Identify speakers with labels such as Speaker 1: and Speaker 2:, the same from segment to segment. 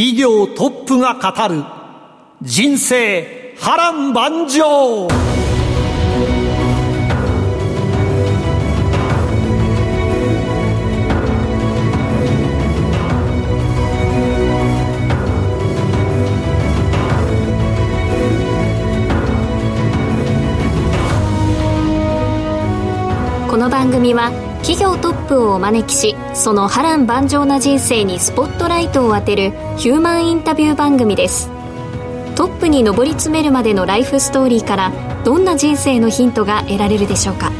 Speaker 1: 企業トップが語る人生波乱万丈。
Speaker 2: この番組は企業トップをお招きしその波乱万丈な人生にスポットライトを当てるヒューマンインタビュー番組です。トップに上り詰めるまでのライフストーリーからどんな人生のヒントが得られるでしょうか。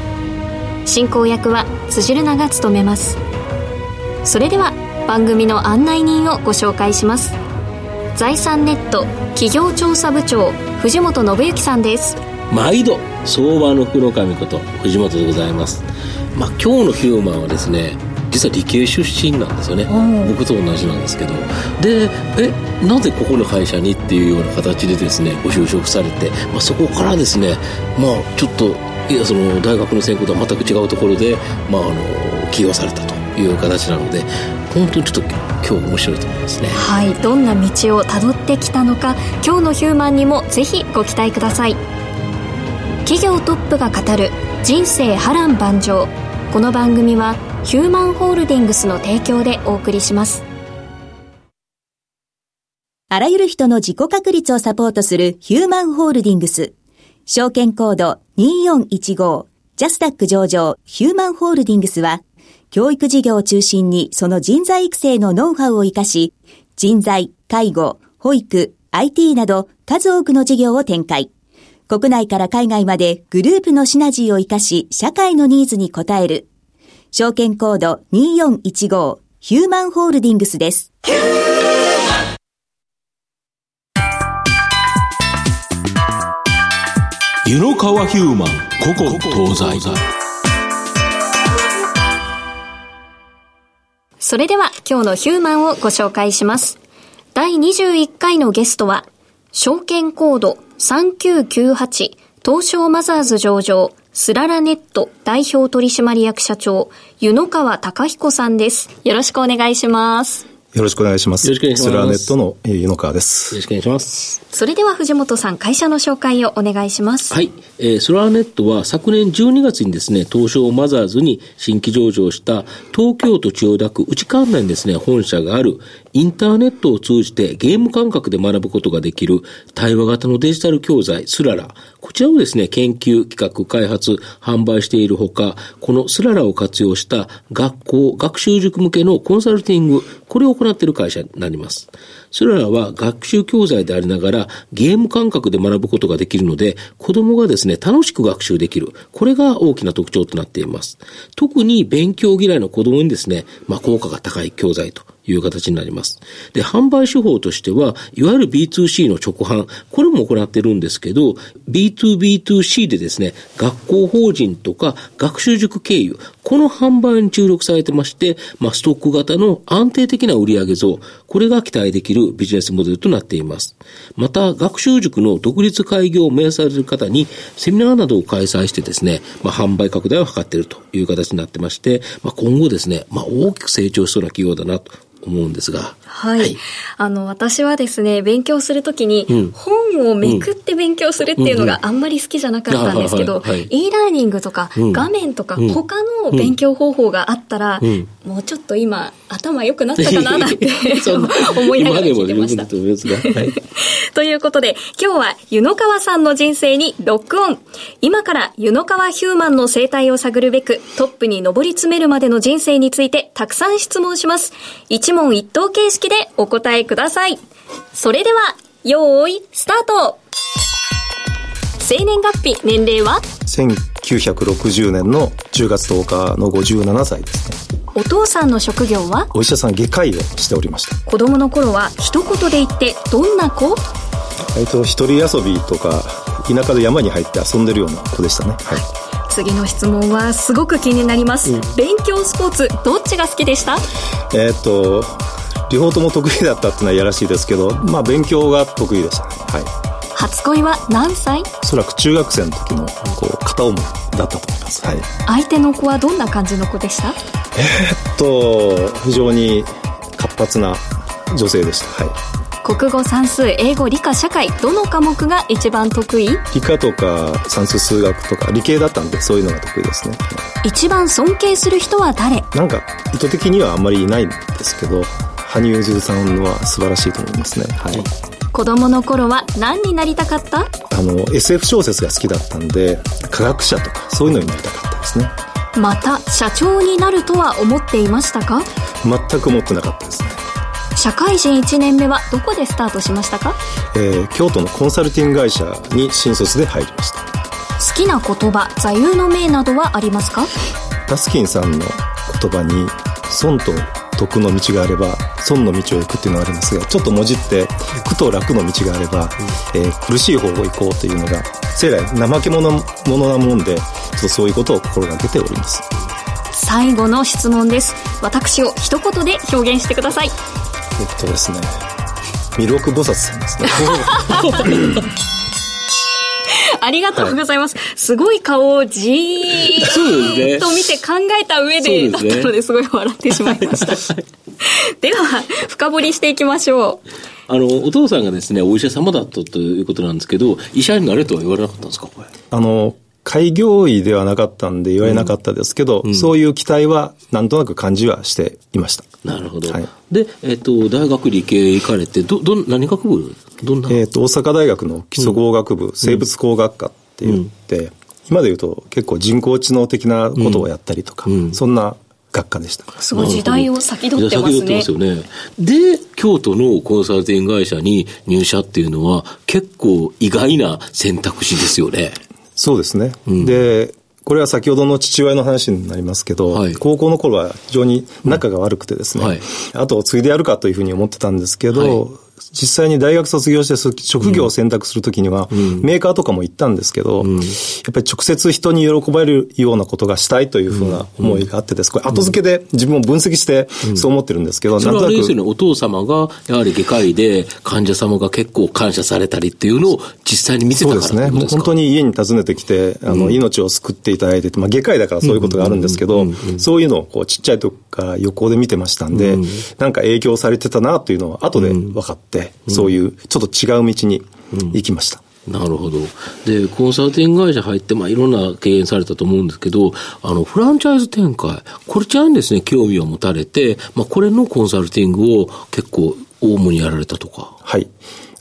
Speaker 2: 進行役は辻るなが務めます。それでは番組の案内人をご紹介します。財産ネット企業調査部長藤本信之さんです。
Speaker 3: 毎度相場の福の神こと藤本でございます。まあ今日のヒューマンはですね実は理系出身なんですよね。僕と同じなんですけど。でえなぜここの会社にっていうような形でですねご就職されて、まあ、そこからですねまあちょっといやその大学の専攻とは全く違うところで、まあ、あの起用されたという形なので本当にちょっと今日面白いと思いますね。
Speaker 2: はい。どんな道をたどってきたのか今日のヒューマンにもぜひご期待ください企業トップが語る人生波乱万丈。この番組はヒューマンホールディングスの提供でお送りします。
Speaker 4: あらゆる人の自己確立をサポートするヒューマンホールディングス。証券コード2415ジャスダック上場ヒューマンホールディングスは教育事業を中心にその人材育成のノウハウを活かし人材、介護、保育、IT など数多くの事業を展開。国内から海外までグループのシナジーを活かし、社会のニーズに応える。証券コード2415ヒューマンホールディングスです。
Speaker 3: 湯の川ヒューマン、ここ東西。
Speaker 2: それでは今日のヒューマンをご紹介します。第21回のゲストは、証券コード3998東証マザーズ上場スララネット代表取締役社長湯野川隆彦さんです。よろしくお願いします。
Speaker 5: よろしくお願いします。よろしくお願いします。スラネットの湯野川です。
Speaker 3: よろしくお願いします。
Speaker 2: それでは藤本さん、会社の紹介をお願いします。
Speaker 3: はい。えー、ソラーネットは昨年12月にですね、東証マザーズに新規上場した東京都千代田区内関内にですね、本社があるインターネットを通じてゲーム感覚で学ぶことができる対話型のデジタル教材スララ。こちらをですね、研究、企画、開発、販売しているほか、このスララを活用した学校、学習塾向けのコンサルティング、これを行っている会社になります。それらは学習教材でありながらゲーム感覚で学ぶことができるので、子供がですね、楽しく学習できる。これが大きな特徴となっています。特に勉強嫌いの子供にですね、まあ効果が高い教材という形になります。で、販売手法としては、いわゆる B2C の直販、これも行ってるんですけど、B2B2C でですね、学校法人とか学習塾経由、この販売に注力されてまして、まあ、ストック型の安定的な売上増、これが期待できるビジネスモデルとなっています。また、学習塾の独立開業を目指される方に、セミナーなどを開催してですね、まあ、販売拡大を図っているという形になってまして、まあ、今後ですね、まあ、大きく成長しそうな企業だなと思うんですが。
Speaker 2: はい。はい、あの、私はですね、勉強するときに、本をめくって勉強するっていうのがあんまり好きじゃなかったんですけど、e ラーニングとか、画面とか、他の勉強方法があったら、もうちょっと今、頭良くなったかな なんて思いながら聞いてました。ということで、今日は湯野川さんの人生にロックオン。今から湯野川ヒューマンの生態を探るべく、トップに上り詰めるまでの人生についてたくさん質問します。一問一答形式でお答えください。それでは、よーい、スタート生年月日、年齢は
Speaker 5: ？1960年の10月10日の57歳ですね。
Speaker 2: お父さんの職業は？
Speaker 5: お医者さん外科医をしておりました。
Speaker 2: 子供の頃は一言で言ってどんな子？
Speaker 5: えっと、一人遊びとか、田舎で山に入って遊んでるような子でしたね。はい。
Speaker 2: 次の質問はすごく気になります、うん、勉強スポーツどっちが好きでした？
Speaker 5: えっと両方とも得意だったっていうのはやらしいですけどまあ勉強が得意でしたね。はい。
Speaker 2: 初恋は何歳？
Speaker 5: おそらく中学生の時のこう片思いだったと思います、はい、
Speaker 2: 相手の子はどんな感じの子でした？
Speaker 5: えー、っと非常に活発な女性でした。はい。
Speaker 2: 国語算数英語理科社会どの科目が一番得意？
Speaker 5: 理科とか算数数学とか理系だったんでそういうのが得意ですね。
Speaker 2: 一番尊敬する人は誰？
Speaker 5: なんか意図的にはあんまりいないんですけど羽生結弦さんは素晴らしいと思いますね。はい。
Speaker 2: 子供の頃は何になりたかった？
Speaker 5: あの SF 小説が好きだったんで科学者とかそういうのになりたかったですね。
Speaker 2: また社長になるとは思っていましたか？
Speaker 5: 全く思ってなかったですね。
Speaker 2: 社会人1年目はどこでスタートしましたか、
Speaker 5: えー、京都のコンサルティング会社に新卒で入りました。
Speaker 2: 好きな言葉座右の銘などはありますか？
Speaker 5: タスキンさんの言葉に損と徳の道があれば損の道を行くっていうのがありますがちょっともじって苦と楽の道があれば、えー、苦しい方を行こうというのが生来怠け者者なもんでちょっとそういうことを心がけております。
Speaker 2: 最後の質問です。私を一言で表現してください。
Speaker 5: えっとですね弥勒菩薩さんですね
Speaker 2: ありがとうございます。はい、すごい顔をじーっと見て考えた上でだったのですごい笑ってしまいました。では、深掘りしていきましょう。
Speaker 3: あの、お父さんがですね、お医者様だったということなんですけど、医者になれとは言われなかったんですか、これ。
Speaker 5: あの、開業医ではなかったんで言われなかったですけど、うん、そういう期待はなんとなく感じはしていました。
Speaker 3: なるほど。はい、で、えっ、ー、と、大学理系行かれて、ど、ど、何学部？どんな？
Speaker 5: えっ、と、大阪大学の基礎工学部、うん、生物工学科って言って、うん、今で言うと結構人工知能的なことをやったりとか、そんな学科でした。
Speaker 2: すごい時代を先取ってますね。先取ってますよね。
Speaker 3: で、京都のコンサルティング会社に入社っていうのは結構意外な選択肢ですよね。
Speaker 5: そうですね。うん、で、これは先ほどの父親の話になりますけど、はい、高校の頃は非常に仲が悪くてですね、うん。はい、後を継いでやるかというふうに思ってたんですけど、はい実際に大学卒業して職業を選択するときには、メーカーとかも行ったんですけど、やっぱり直接人に喜ばれるようなことがしたいというふうな思いがあってです。これ後付けで自分を分析してそう思ってるんですけど、
Speaker 3: なんとなく。ね、お父様がやはり外科医で患者様が結構感謝されたりっていうのを実際に見せたから
Speaker 5: そうですね。もう本当に家に訪ねてきて、あの、命を救っていただいて、まあ外科医だからそういうことがあるんですけど、そういうのをこうちっちゃい時から横で見てましたんで、なんか影響されてたなというのは後で分かって、そういうちょっと違う道に行きました。
Speaker 3: なるほど。で、コンサルティング会社入って、まあ、いろんな経営されたと思うんですけど、あの、フランチャイズ展開、これちゃんですね、興味を持たれて、まあ、これのコンサルティングを結構、主にやられたとか。
Speaker 5: はい。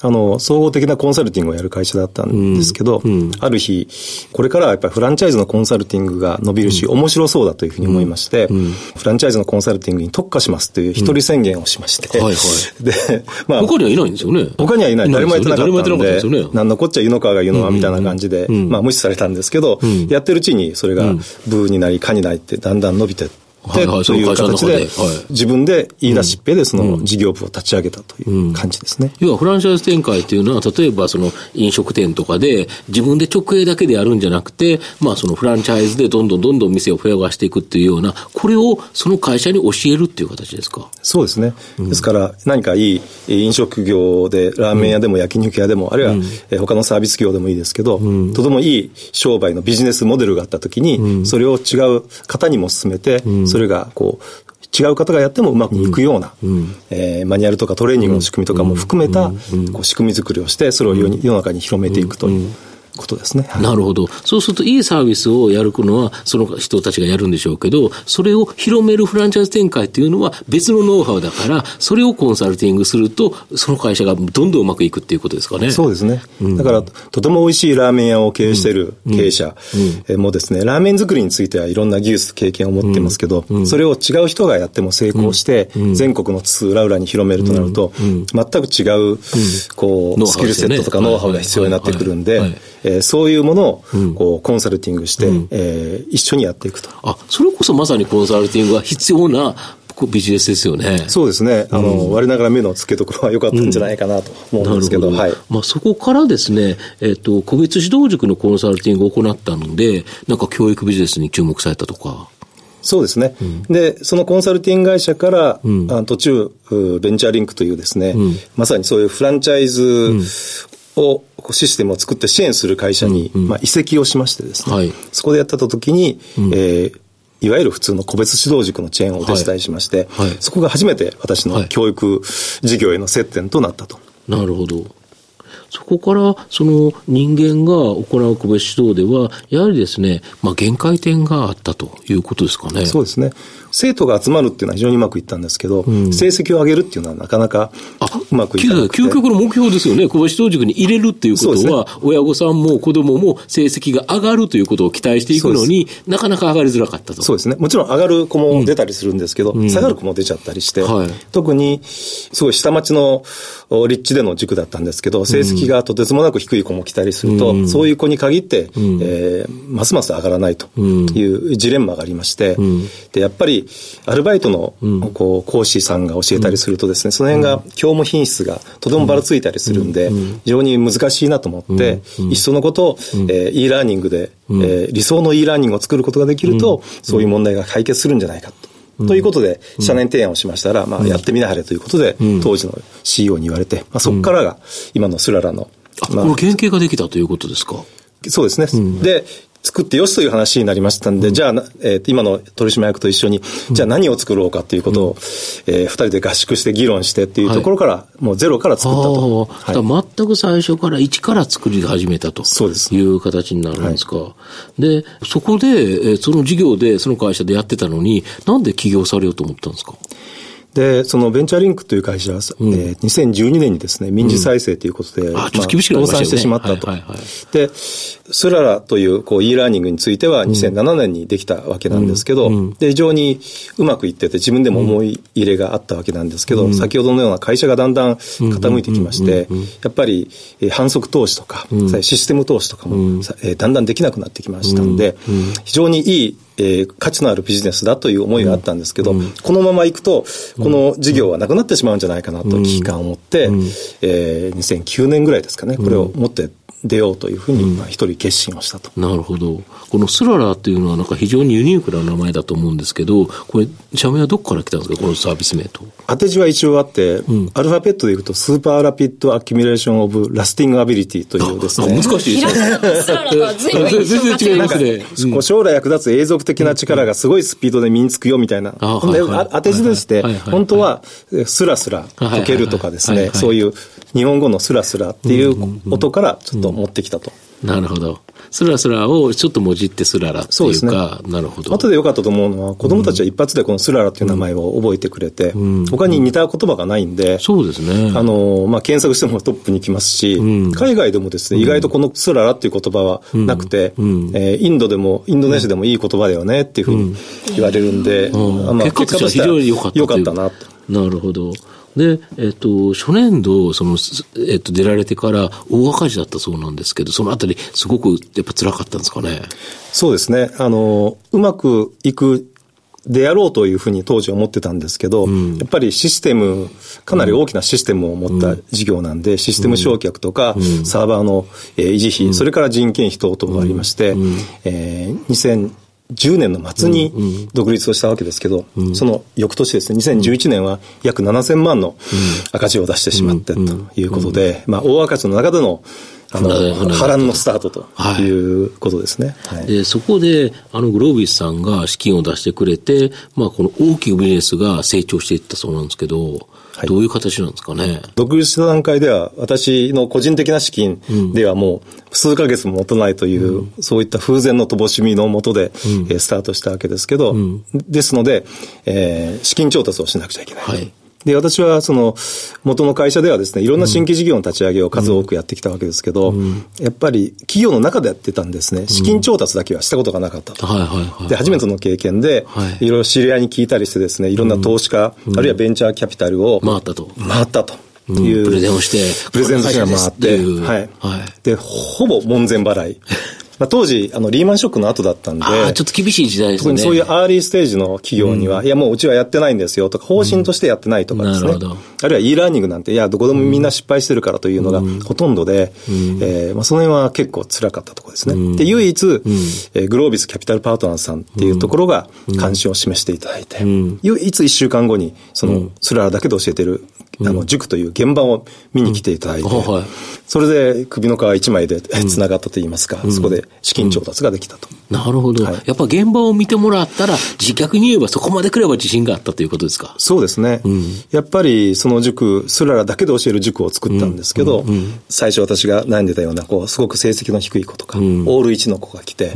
Speaker 5: あの、総合的なコンサルティングをやる会社だったんですけど、うんうん、ある日、これからはやっぱりフランチャイズのコンサルティングが伸びるし、うん、面白そうだというふうに思いまして、フランチャイズのコンサルティングに特化しますという一人宣言をしまして、はいはい、
Speaker 3: で、まあ、他にはいないんですよね。
Speaker 5: 他にはいない。誰もやってなかったんで、でね、何のこっちゃ言うのかが言うのはみたいな感じで、まあ無視されたん。ですけど、やってるうちにそれがブーになり、かになりってだんだん伸びてはいはい、という形で、自分で言い出しっぺでその事業部を立ち上げたという感じですね。
Speaker 3: 要はフランチャイズ展開というのは、例えばその飲食店とかで自分で直営だけでやるんじゃなくて、まあそのフランチャイズでどんどんどんどん店を増やしていくっていうような、これをその会社に教えるっていう形ですか？
Speaker 5: そうですね。ですから何かいい飲食業で、ラーメン屋でも焼肉屋でも、あるいは他のサービス業でもいいですけど、とてもいい商売のビジネスモデルがあったときに、それを違う方にも進めて、それがこう、違う方がやってもうまくいくような、うん、えー、マニュアルとかトレーニングの仕組みとかも含めた、こう仕組み作りをして、それを世の中に広めていくという。ことですね。
Speaker 3: なるほど。そうすると、いいサービスをやるのは、その人たちがやるんでしょうけど、それを広めるフランチャイズ展開っていうのは別のノウハウだから、それをコンサルティングすると、その会社がどんどんうまくいくっていうことですかね。
Speaker 5: そうですね。うん、だから、とても美味しいラーメン屋を経営している経営者もですね、ラーメン作りについてはいろんな技術、経験を持ってますけど、それを違う人がやっても成功して、全国の津々浦々に広めるとなると、全く違う、こう、スキルセットとかノウハウが必要になってくるんで、ええー、そういうものを、こう、コンサルティングして、うん、えー、一緒にやっていくと。
Speaker 3: あ、それこそまさにコンサルティングが必要なビジネスですよね。
Speaker 5: そうですね。あの、うん、我ながら目の付けどころは良かったんじゃないかなと思うんですけど、うん、はい。
Speaker 3: まあそこからですね、えっ、ー、と、個別指導塾のコンサルティングを行ったので、なんか教育ビジネスに注目されたとか。
Speaker 5: そうですね、うん、で、そのコンサルティング会社から、うん、あ途中、ベンチャーリンクというですね、うん、まさにそういうフランチャイズを、システムを作って支援する会社に、まあ、移籍をしましてですね、はい、そこでやった時に、えーいわゆる普通の個別指導塾のチェーンをお手伝いしまして、はいはい、そこが初めて私の教育事業への接点となったと。
Speaker 3: なるほど。そこから、その人間が行う個別指導では、やはりですね、まあ、限界点があったということですかね。
Speaker 5: そうですね。生徒が集まるっていうのは非常にうまくいったんですけど、うん、成績を上げるっていうのはなかなかうまくいかな
Speaker 3: くて。究極の目標ですよね。小林道塾に入れるっていうことは、ね、親御さんも子供も成績が上がるということを期待していくのになかなか上がりづらかったと。
Speaker 5: そうですね。もちろん上がる子も出たりするんですけど、うん、下がる子も出ちゃったりして、はい、特にすごい下町の立地での塾だったんですけど、成績がとてつもなく低い子も来たりすると、うん、そういう子に限って、うん、えー、ますます上がらないというジレンマがありまして、で、やっぱりアルバイトの、こう講師さんが教えたりするとですね、その辺が教務品質がとてもばらついたりするんで、非常に難しいなと思って、いっそのことを、えー、e ラーニングで、えー、理想の e ラーニングを作ることができると、そういう問題が解決するんじゃないかと。ということで、社年提案をしましたら、まあ、やってみなはれということで、当時の CEO に言われて、まあ、そこからが、今のスララの、
Speaker 3: まあ、この原型ができたということですか？
Speaker 5: そうですね。うん、で、作ってよしという話になりましたんで、うん、じゃあ、えー、今の取締役と一緒に、じゃあ何を作ろうかということを、うん、えー、二人で合宿して議論してっていうところから、はい、もうゼロから作ったと。
Speaker 3: はい、全く最初から一から作り始めたとそうです。いう形になるんですか。はい、で、そこで、えー、その事業で、その会社でやってたのに、なんで起業されようと思ったんですか？
Speaker 5: で、そのベンチャーリンクという会社は、うん、えー、2012年にですね、民事再生ということで、うん、まあ、倒産してしまったと。はいはい。はい、で、スララというこう e ラーニングについては2007年にできたわけなんですけど、うん、で、非常にうまくいってて自分でも思い入れがあったわけなんですけど、うん、先ほどのような会社がだんだん傾いてきまして、やっぱり反則投資とか、システム投資とかも、えー、だんだんできなくなってきましたんで、非常にいいえー、価値のあるビジネスだという思いがあったんですけど、うん、このままいくと、この事業はなくなってしまうんじゃないかなと危機感を持って、うん、えー、2009年ぐらいですかね、これを持って出ようというふうに、一人決心をしたと、
Speaker 3: うん、なるほど。このスララっていうのはなんか非常にユニークな名前だと思うんですけど、これ、社名はどこから来たんですか、このサービス名と。
Speaker 5: 当て字は一応あって、うん、アルファベットでいうと、 Super Rapid Accumulation of Lasting Ability というですね。
Speaker 3: 難しいですね。全然違いますね。
Speaker 5: 将来役立つ永続的な力がすごいスピードで身につくよみたいな。当て字でして、本当はスラスラ解けるとかですね、そういう日本語のスラスラっていう音からちょっと持ってきたと。
Speaker 3: なるほど。スラスラをちょっともじってスララっていうか、うね、なるほど。
Speaker 5: 後でよかったと思うのは、子供たちは一発でこのスララっていう名前を覚えてくれて、うん、他に似た言葉がないんで、
Speaker 3: そうですね。
Speaker 5: あの、まあ、検索してもトップに来ますし、うん、海外でもですね、意外とこのスララっていう言葉はなくて、うん、えー、インドでも、インドネシアでもいい言葉だよねっていうふうに言われるんで、
Speaker 3: まあ、結果としては非常に良かった。
Speaker 5: 良かったなと。
Speaker 3: なるほど。で、えっと、初年度、その、えっと、出られてから大赤字だったそうなんですけど、そのあたり、すごくやっぱ辛かったんですかね？
Speaker 5: そうですね。あの、うまくいくであろうというふうに当時思ってたんですけど、うん、やっぱりシステム、かなり大きなシステムを持った事業なんで、うん、システム焼却とか、うん、サーバーの、えー、維持費、それから人件費等々がありまして、えー、2000 10年の末に独立をしたわけですけど、うん。うん、その翌年ですね、2011年は約7000万の赤字を出してしまってということで、まあ、大赤字の中でのあの、波乱のスタートということですね。
Speaker 3: はい、でそこで、あの、グロービスさんが資金を出してくれて、まあ、この大きいビジネスが成長していったそうなんですけど、はい、どういう形なんですかね？
Speaker 5: 独立した段階では、私の個人的な資金ではもう数ヶ月も持たないという、うん、そういった風前の乏しみのもとで、うん、えー、スタートしたわけですけど、うん、ですので、えー、資金調達をしなくちゃいけない。はいで、私はその元の会社ではですね、いろんな新規事業の立ち上げを数多くやってきたわけですけど、うん、やっぱり企業の中でやってたんですね、資金調達だけはしたことがなかったと。で、初めての経験で、いろいろ知り合いに聞いたりしてですね、いろんな投資家、うん、あるいはベンチャーキャピタルを
Speaker 3: 回ったと。
Speaker 5: 回ったと。いう、
Speaker 3: プレゼンをして、
Speaker 5: プレゼントが回って、はい。はい。で、ほぼ門前払い。まあ、当時、あの、リーマンショックの後だったんで、
Speaker 3: ちょっと厳しい時代ですね。特に
Speaker 5: そういうアーリーステージの企業には、うん、いや、もううちはやってないんですよとか、方針としてやってないとかですね。うん、あるいは e ラーニングなんて、いや、どこでもみんな失敗してるからというのがほとんどで、うん、えー、まあ、その辺は結構辛かったところですね。で、唯一、えー、グロービスキャピタルパートナーさんっていうところが関心を示していただいて、唯一一週間後に、その、スララだけで教えてるあの、塾という現場を見に来ていただいて、それで首の皮一枚で繋がったといいますか、そこで資金調達ができたと。
Speaker 3: なるほど、はい。やっぱ現場を見てもらったら、自虐に言えばそこまで来れば自信があったということですか？
Speaker 5: そうですね。うん、やっぱりその塾、スララだけで教える塾を作ったんですけど、最初私が悩んでたような、こう、すごく成績の低い子とか、オール1の子が来て、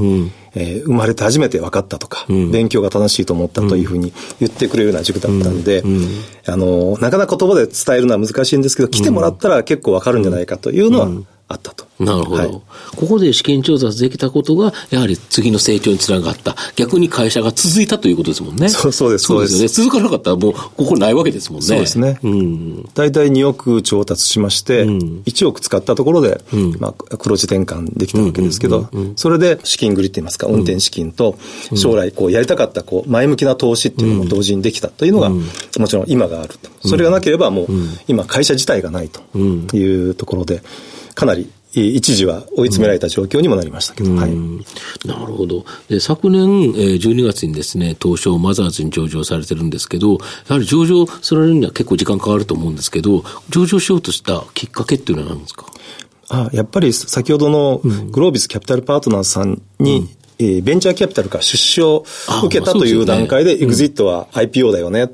Speaker 5: えー、生まれて初めて分かったとか、うん、勉強が楽しいと思ったというふうに言ってくれるような塾だったんで、うん。うん、あの、なかなか言葉で伝えるのは難しいんですけど、来てもらったら結構分かるんじゃないかというのはあったと。
Speaker 3: なるほど、はい、ここで資金調達できたことが、やはり次の成長につながった。逆に会社が続いたということですもんね。
Speaker 5: そうそうです、
Speaker 3: そうですよね。続かなかったらもう、ここないわけですもんね。
Speaker 5: そうですね。うん。大体2億調達しまして、うん、1億使ったところで、うん、まあ、黒字転換できたわけですけど、それで資金繰りって言いますか、運転資金と、将来こうやりたかったこう前向きな投資っていうのも同時にできたというのが、もちろん今があると。それがなければもう、今会社自体がないというところで、かなり一時は追い詰められた状況にもなりましたけど、はい、
Speaker 3: なるほど。で昨年、えー、12月にですね東証マザーズに上場されてるんですけどやはり上場するには結構時間かかると思うんですけど上場しようとしたきっかけっていうのは何ですか？
Speaker 5: あやっぱり先ほどのグロービスキャピタルパートナーさんに、うんえー、ベンチャーキャピタルから出資を受けたという段階で、エグジットは IPO だよね、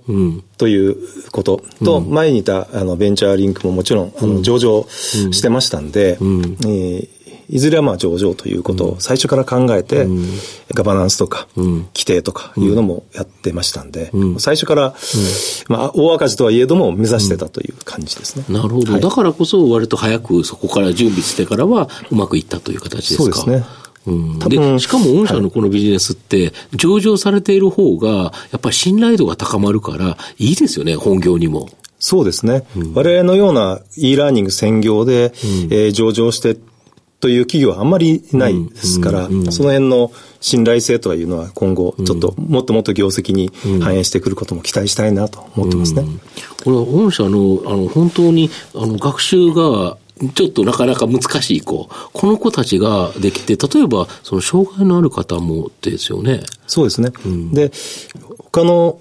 Speaker 5: ということ。と、前にいたあのベンチャーリンクももちろんあの上場してましたんで、えーいずれはまあ上場ということを最初から考えて、ガバナンスとか、規定とかいうのもやってましたんで、最初から、まあ、大赤字とはいえども目指してたという感じですね。
Speaker 3: なるほど。だからこそ割と早くそこから準備してからはうまくいったという形ですか。そうですね。うん、でしかも御社のこのビジネスって、上場されている方が、やっぱり信頼度が高まるから、いいですよね、本業にも。
Speaker 5: そうですね。うん、我々のような e ラーニング専業で、うん、えー、上場してという企業はあんまりないですから、その辺の信頼性というのは今後、ちょっともっともっと業績に反映してくることも期待したいなと思ってますね。
Speaker 3: これは御社の、あの、本当に、あの、学習がちょっとなかなか難しい子、この子たちができて、例えば、その障害のある方もですよね。
Speaker 5: そうですね。うん、で、他の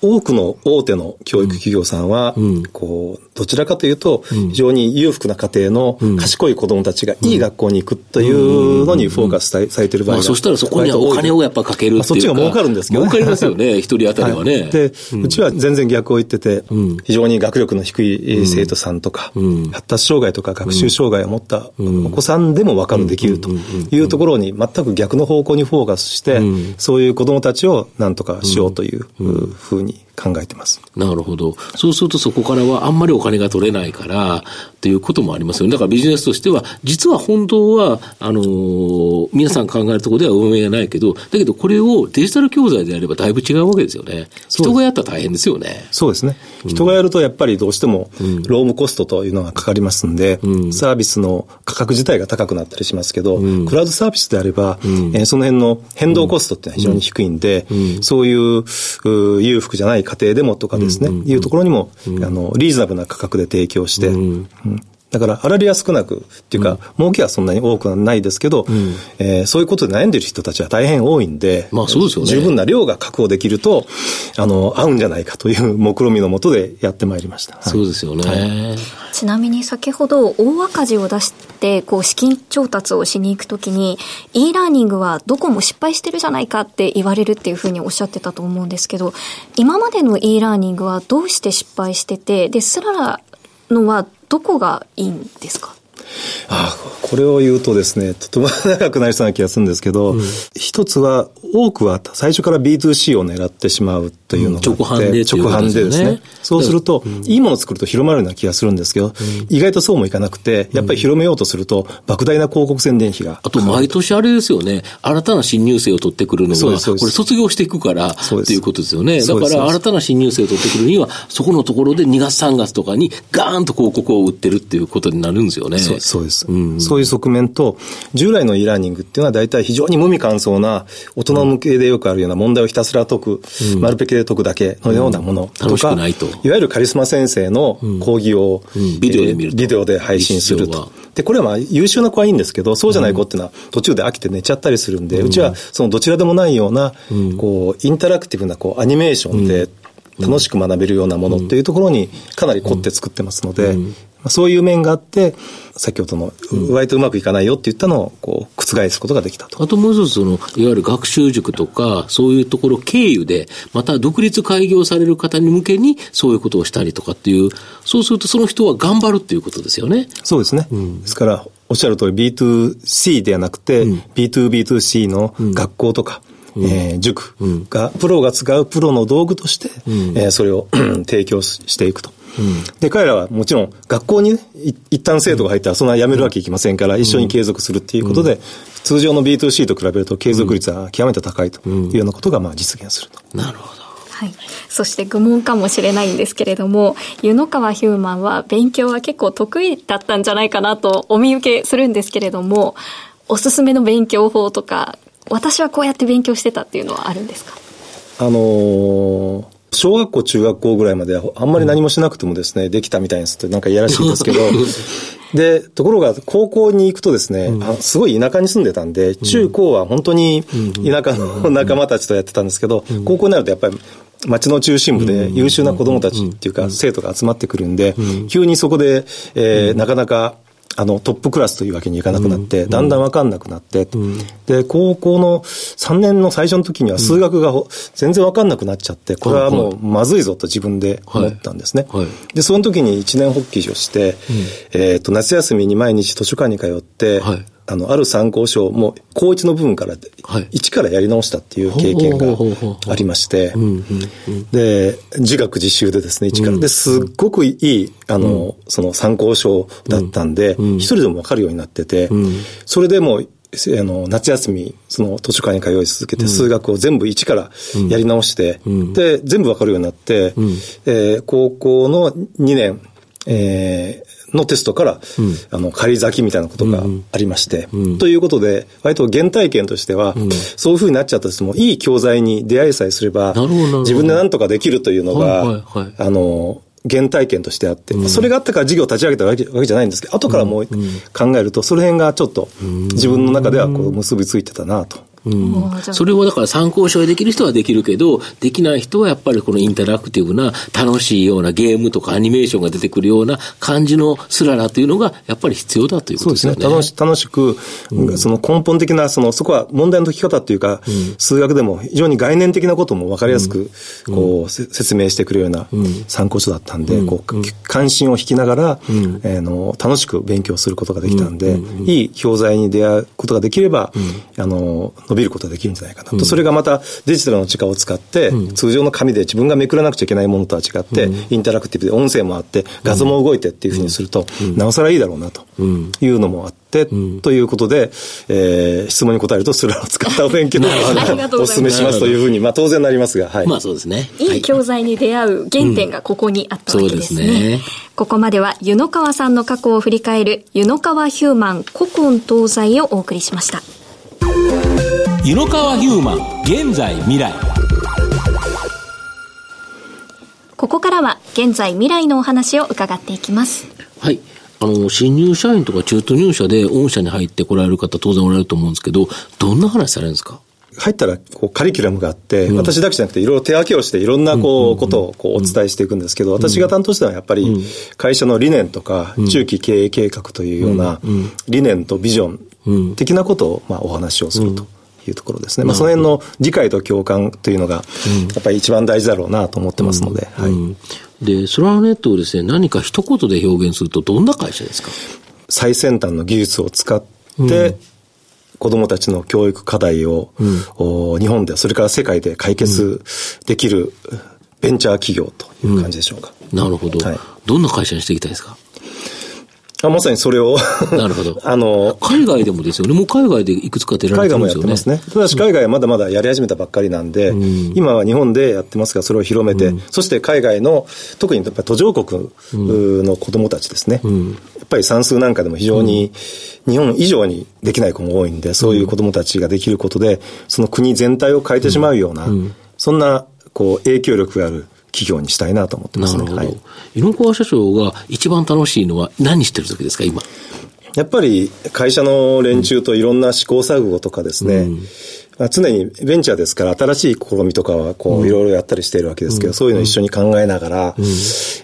Speaker 5: 多くの大手の教育企業さんは、うん、こう、どちらかというと、非常に裕福な家庭の賢い子供たちがいい学校に行くというのにフォーカスされている場合が、まあ、
Speaker 3: そしたらそこにはお金をやっぱかけるっていうか、まあ、
Speaker 5: そっちが儲かるんですけど
Speaker 3: ね。儲かりますよね、一人当たりはね。はい、
Speaker 5: で、うちは全然逆を言ってて、非常に学力の低い生徒さんとか、発達障害とか学習障害を持ったお子さんでも分かる、できるというところに全く逆の方向にフォーカスして、そういう子供たちを何とかしようというふうに考えてます。
Speaker 3: なるほど。そうするとそこからはあんまりお金が取れないから、っていうこともありますよね。だからビジネスとしては、実は本当は、あのー、皆さん考えるところでは運営がないけど、だけどこれをデジタル教材であればだいぶ違うわけですよね。人がやったら大変ですよね。
Speaker 5: そうですね。人がやるとやっぱりどうしても、ロームコストというのがかかりますんで、うん、サービスの価格自体が高くなったりしますけど、うん、クラウドサービスであれば、うん、えー、その辺の変動コストってのは非常に低いんで、そういう裕福じゃない家庭でもとかですね、いうところにも、あの、リーズナブルな価格で提供して、だから、粗利は少なく、っていうか、うん、儲けはそんなに多くはないですけど、うん、えー、そういうことで悩んでる人たちは大変多いんで、
Speaker 3: まあそうですよね。
Speaker 5: 十分な量が確保できると、あの、合うんじゃないかという目論見のもとでやってまいりました。はい、
Speaker 3: そうですよね、はい。
Speaker 2: ちなみに先ほど、大赤字を出して、こう、資金調達をしに行くときに、e ラーニングはどこも失敗してるじゃないかって言われるっていうふうにおっしゃってたと思うんですけど、今までの e ラーニングはどうして失敗してて、で、スララのはどこがいいんですか？
Speaker 5: あこれを言うとですね、とても長くなりそうな気がするんですけど、うん、一つは、多くは最初から B2C を狙ってしまうというのが、
Speaker 3: うん、直販で、
Speaker 5: 直販でですね。そうすると、うん、いいものを作ると広まるような気がするんですけど、意外とそうもいかなくて、やっぱり広めようとすると、莫大な広告宣伝費が。
Speaker 3: あと、毎年あれですよね、新たな新入生を取ってくるのが、これ卒業していくから、っていうことですよね。だから、新たな新入生を取ってくるには、そこのところで2月3月とかにガーンと広告を売ってるっていうことになるんですよね。
Speaker 5: そうです。そういう側面と、従来の e ラーニングっていうのは大体非常に無味乾燥な、大人向けでよくあるような問題をひたすら解く、うん、丸ペケで解くだけのようなものとか、うん、いいわゆるカリスマ先生の講義を、
Speaker 3: ビデオで見る
Speaker 5: ビデオで配信すると。で、これはまあ優秀な子はいいんですけど、そうじゃない子っていうのは途中で飽きて寝ちゃったりするんで、うちはそのどちらでもないような、こう、インタラクティブなこうアニメーションで、楽しく学べるようなものっていうところにかなり凝って作ってますので、そういう面があって、先ほどの、割とうまくいかないよって言ったのを、こう、覆すことができたと。
Speaker 3: あともう一つ、その、いわゆる学習塾とか、そういうところ経由で、また独立開業される方に向けに、そういうことをしたりとかっていう、そうするとその人は頑張るっていうことですよね。
Speaker 5: そうですね。うん、ですから、おっしゃる通り B2C ではなくて、うん、B2B2C の学校とか、うん、えー、塾が、プロが使うプロの道具として、うん、えー、それを提供していくと。で、彼らはもちろん学校にね、一旦生徒が入ったらそんな辞めるわけいきませんから、一緒に継続するっていうことで、通常の B2C と比べると継続率は極めて高いというようなことがまあ実現すると。
Speaker 3: なるほど。
Speaker 2: はい、そして愚問かもしれないんですけれども湯野川ヒューマンは勉強は結構得意だったんじゃないかなとお見受けするんですけれどもおすすめの勉強法とか私はこうやって勉強してたっていうのはあるんですか？
Speaker 5: あのー小学校、中学校ぐらいまであんまり何もしなくてもですね、できたみたいですってなんかいやらしいんですけど、で、ところが高校に行くとですね、うん、すごい田舎に住んでたんで、中高は本当に田舎の仲間たちとやってたんですけど、高校になるとやっぱり町の中心部で優秀な子供たちっていうか生徒が集まってくるんで、急にそこで、えー、なかなかあの、トップクラスというわけにいかなくなって、だんだんわかんなくなって、で、高校の3年の最初の時には数学が全然わかんなくなっちゃって、これはもうまずいぞと自分で思ったんですね。で、その時に一年発起をして、えっと、夏休みに毎日図書館に通って、あの、ある参考書をもう、高一の部分から、はい、一からやり直したっていう経験がありまして、で、自学自習でですね、一から。で、すっごくいい、あの、その参考書だったんで、一人でもわかるようになってて、それでもう、あの、夏休み、その図書館に通い続けて、数学を全部一からやり直して、で、全部わかるようになって、えー、高校の2年、えー、のテストから、うん、あの、仮咲きみたいなことがありまして、うん、ということで、割と原体験としては、うん、そういうふうになっちゃったとしても、いい教材に出会いさえすれば、自分で何とかできるというのが、はいはいはい、あの、原体験としてあって、うん、それがあったから事業を立ち上げたわけわけじゃないんですけど、後からもう考えると、その辺がちょっと自分の中ではこう結びついてたなと
Speaker 3: うん、それをだから参考書できる人はできるけど、できない人はやっぱりこのインタラクティブな楽しいようなゲームとかアニメーションが出てくるような感じのスララというのがやっぱり必要だということですね。そうですね。
Speaker 5: 楽し楽しく、うん、その根本的な、その、そこは問題の解き方っていうか、うん、数学でも非常に概念的なことも分かりやすく、こう、説明してくるような参考書だったんで、こう、関心を引きながら、えー、の楽しく勉強することができたんで、いい教材に出会うことができれば、あの、伸びることができるんじゃないかなと、うん、それがまたデジタルの力を使って、うん、通常の紙で自分がめくらなくちゃいけないものとは違って、インタラクティブで音声もあって画像も動いてっていうふうにすると、なおさらいいだろうなと。いうのもあって、ということで、えー、質問に答えるとスラを使ったお勉強をお勧めしますというふうに、まあ当然なりますが、
Speaker 3: はい。まあそうですね。
Speaker 2: い。い教材に出会う原点がここにあったわけですね。そうですね。ここまでは湯野川さんの過去を振り返る湯野川ヒューマン古今東西をお送りしました。
Speaker 1: 湯野川ヒューマン現在未来。
Speaker 2: ここからは現在未来のお話を伺っていきます。
Speaker 3: はい。あの、新入社員とか中途入社で御社に入ってこられる方当然おられると思うんですけど、どんな話されるんですか？
Speaker 5: 入ったらこうカリキュラムがあって、うん、私だけじゃなくていろいろ手分けをしていろんなこうことをこうお伝えしていくんですけど、私が担当したのはやっぱり会社の理念とか中期経営計画というような理念とビジョン的なことをまあお話をすると。いうところですね。まあ、その辺の理解と共感というのが、やっぱり一番大事だろうなと思ってますので。はい。
Speaker 3: で、ソラーネットをですね、何か一言で表現するとどんな会社ですか？
Speaker 5: 最先端の技術を使って、子供たちの教育課題を、うん、日本で、それから世界で解決できるベンチャー企業という感じでしょうか。
Speaker 3: うん、なるほど、はい。どんな会社にしていきたいですか？
Speaker 5: あまさにそれを
Speaker 3: なるほど。あの、海外でもですよね。もう海外でいくつか出られてるんですよね。海外もやってますね。
Speaker 5: ただし海外はまだまだやり始めたばっかりなんで、うん、今は日本でやってますが、それを広めて、うん、そして海外の、特にやっぱり途上国の子供たちですね。うん、やっぱり算数なんかでも非常に日本以上にできない子も多いんで、そういう子供たちができることで、その国全体を変えてしまうような、そんな、こう、影響力がある企業にしたいなと思ってますね。なるほど。はい、
Speaker 3: 井川社長が一番楽しいのは何してる時ですか、今？
Speaker 5: やっぱり会社の連中といろんな試行錯誤とかですね、うんまあ、常にベンチャーですから新しい試みとかはこういろいろやったりしているわけですけど、うん、そういうのを一緒に考えながら、うん、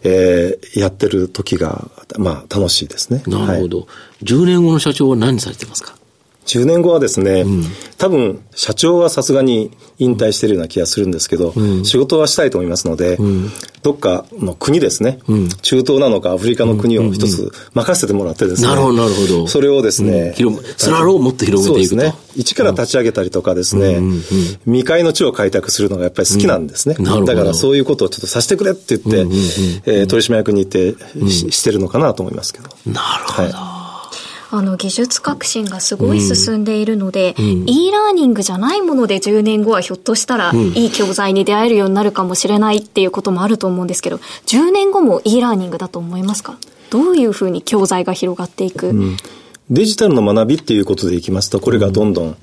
Speaker 5: えー、やってる時が、まあ楽しいですね。
Speaker 3: なるほど。はい、10年後の社長は何されてますか？
Speaker 5: 10年後はですね、うん、多分社長はさすがに引退してるような気がするんですけど、うん、仕事はしたいと思いますので、うん、どっかの国ですね、中東なのかアフリカの国を一つ任せてもらってですね、
Speaker 3: なるほど、なるほど。
Speaker 5: それをですね、
Speaker 3: 広それをもっと広げていくと。そうですね。
Speaker 5: 一から立ち上げたりとかですね、未開の地を開拓するのがやっぱり好きなんですね。だからそういうことをちょっとさせてくれって言って、え取締役にいてし,、してるのかなと思いますけど。
Speaker 3: なるほど。はい
Speaker 2: あの技術革新がすごい進んでいるので、うん、e ラーニングじゃないもので10年後はひょっとしたらいい教材に出会えるようになるかもしれないっていうこともあると思うんですけど、10年後も e ラーニングだと思いますか？どういうふうに教材が広がっていく、うん、
Speaker 5: デジタルの学びっていうことでいきますと、これがどんどん、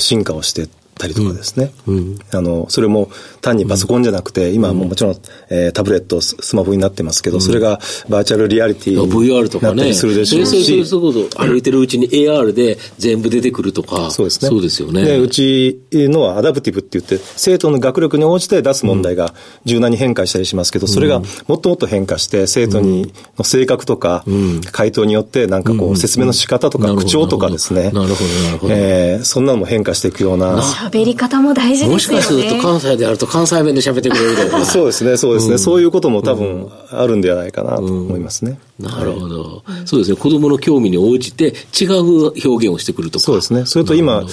Speaker 5: 進化をしてたりとかですね、うん、あのそれも単にパソコンじゃなくて、今はももちろん、えー、タブレットスマホになってますけど、それがバーチャルリアリティになったりするでしょうし、
Speaker 3: そうそう歩いてるうちに AR で全部出てくるとか、
Speaker 5: そうですね。
Speaker 3: そうですよね。
Speaker 5: でうちのはアダプティブって言って、生徒の学力に応じて出す問題が柔軟に変化したりしますけど、それがもっともっと変化して、生徒にの性格とか、回答によってなんかこう、説明の仕方とか口調とかですね、
Speaker 3: なるほど、なるほど。
Speaker 5: えー、そんなのも変化していくような。
Speaker 2: 喋り方も大事ですよね。もしかする
Speaker 3: と関西であると関西弁で喋ってくれる
Speaker 5: と そうですね、そうですね、うん、そういうことも多分あるんではないかなと思いますね。
Speaker 3: うん、なるほど、はい、そうですね、子供の興味に応じて違う表現をしてくるとか。
Speaker 5: そうですね。それと今、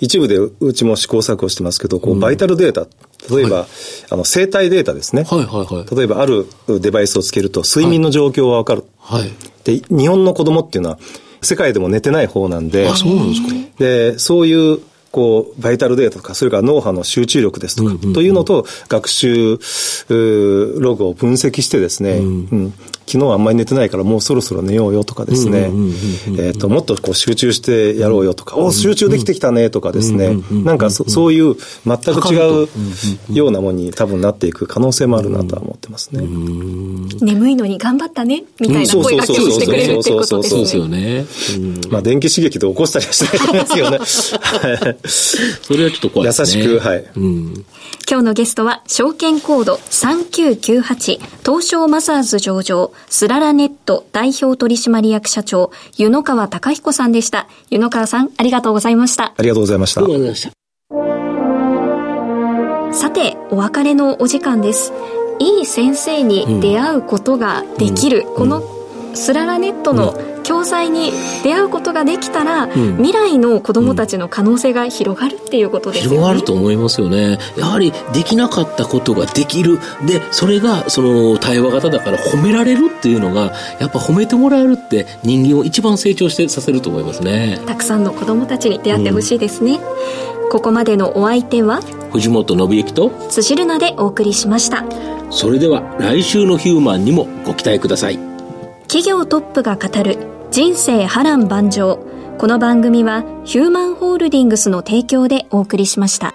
Speaker 5: 一部でうちも試行錯誤してますけど、こう、バイタルデータ、例えば、はい、あの、生体データですね。はいはいはい。例えば、あるデバイスをつけると、睡眠の状況はわかる。はい。で、日本の子供っていうのは、世界でも寝てない方なんで、
Speaker 3: あ、そうなんですか
Speaker 5: で、そういうこう、バイタルデータとか、それから脳波の集中力ですとか、というのと、学習ログを分析してですね、うん、昨日あんまり寝てないからもうそろそろ寝ようよとかですね、えっと、もっとこう集中してやろうよとか、お集中できてきたねとかですね、なんかそそういう全く違うようなものに多分なっていく可能性もあるなとは思ってますね。
Speaker 2: 眠いのに頑張ったね、みたいな声が今日してくれるってことですよね。
Speaker 5: まあ電気刺激で起こしたりはしないと思いますよね。
Speaker 3: それはちょっと怖いです
Speaker 5: ね。優しく、はい。
Speaker 2: 今日のゲストは、証券コード3998、東証マザーズ上場、スララネット代表取締役社長、湯野川隆彦さんでした。湯野川さん、ありがとうございました。
Speaker 5: ありがとうございました。ありがとうございました。
Speaker 2: さて、お別れのお時間です。いい先生に出会うことができる、うん、このスララネットの教材に出会うことができたら、うん、未来の子どもたちの可能性が広がるっていうことですよね、
Speaker 3: 広がると思いますよね。やはりできなかったことができる。でそれがその対話型だから褒められるっていうのがやっぱ褒めてもらえるって人間を一番成長してさせると思いますね。
Speaker 2: たくさんの子どもたちに出会ってほしいですね、うん、ここまでのお相手は
Speaker 3: 藤本信之と
Speaker 2: 辻るなでお送りしました。
Speaker 3: それでは来週のヒューマンにもご期待ください
Speaker 2: 企業トップが語る人生波乱万丈この番組はヒューマンホールディングスの提供でお送りしました。